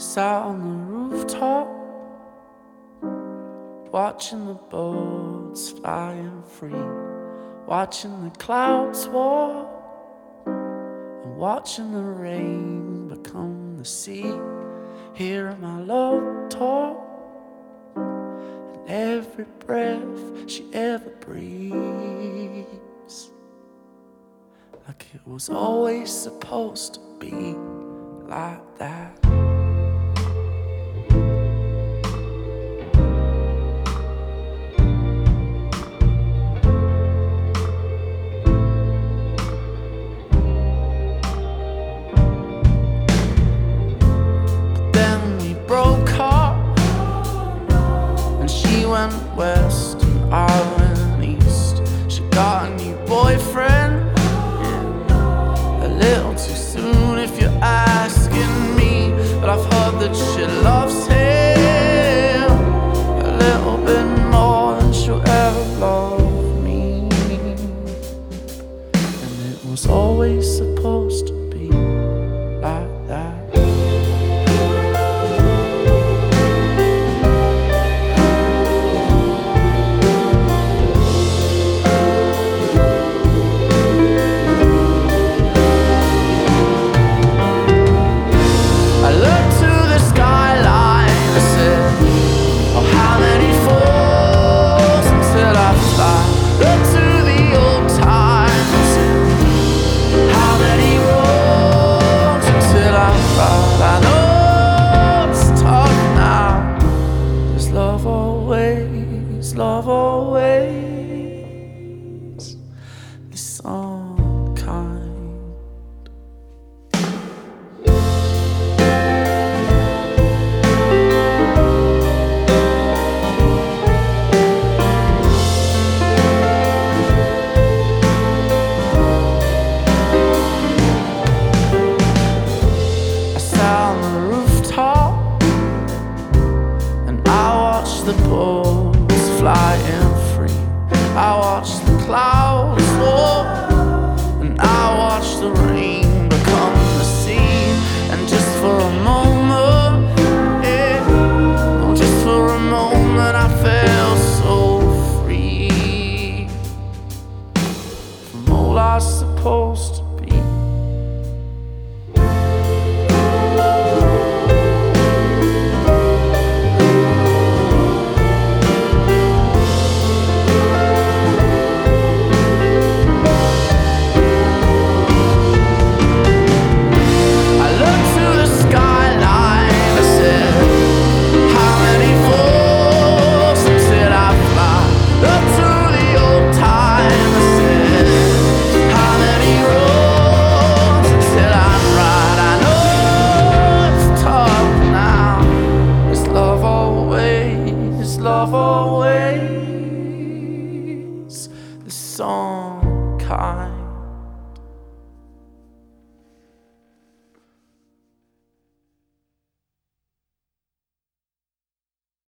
Sat on the rooftop, watching the boats flying free, watching the clouds walk, and watching the rain become the sea. Hearing my love talk, and every breath she ever breathes, like it was always supposed to be like that. broke heart. And she went west and I went east. She got a new boyfriend. A little too soon if you're asking me. But I've heard that she loves him a little bit more than she'll ever love me. And it was always supposed to Oh. post.